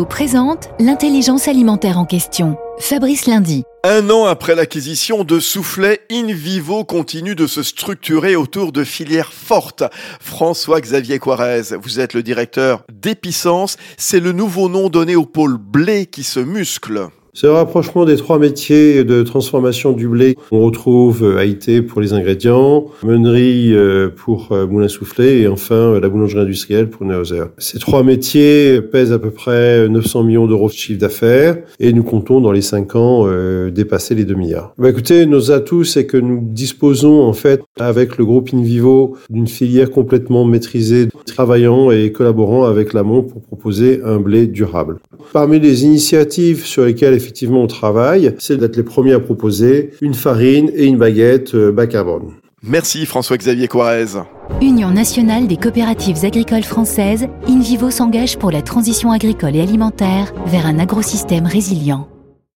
Présente l'intelligence alimentaire en question. Fabrice Lundi. Un an après l'acquisition de Soufflet, InVivo continue de se structurer autour de filières fortes. François-Xavier Quarez, vous êtes le directeur d'Epicence. C'est le nouveau nom donné au pôle blé qui se muscle. C'est le rapprochement des trois métiers de transformation du blé. On retrouve euh, Haïté pour les ingrédients, Meunerie euh, pour euh, Moulin Soufflé et enfin la boulangerie industrielle pour Neozer. Ces trois métiers pèsent à peu près 900 millions d'euros de chiffre d'affaires et nous comptons dans les cinq ans dépasser les 2 milliards. Bah écoutez, nos atouts, c'est que nous disposons en fait avec le groupe InVivo d'une filière complètement maîtrisée, travaillant et collaborant avec l'amont pour proposer un blé durable. Parmi les initiatives sur lesquelles effectivement on travaille, c'est d'être les premiers à proposer une farine et une baguette euh, bas carbone. Merci François-Xavier Quarez. Union nationale des coopératives agricoles françaises, InVivo s'engage pour la transition agricole et alimentaire vers un agrosystème résilient.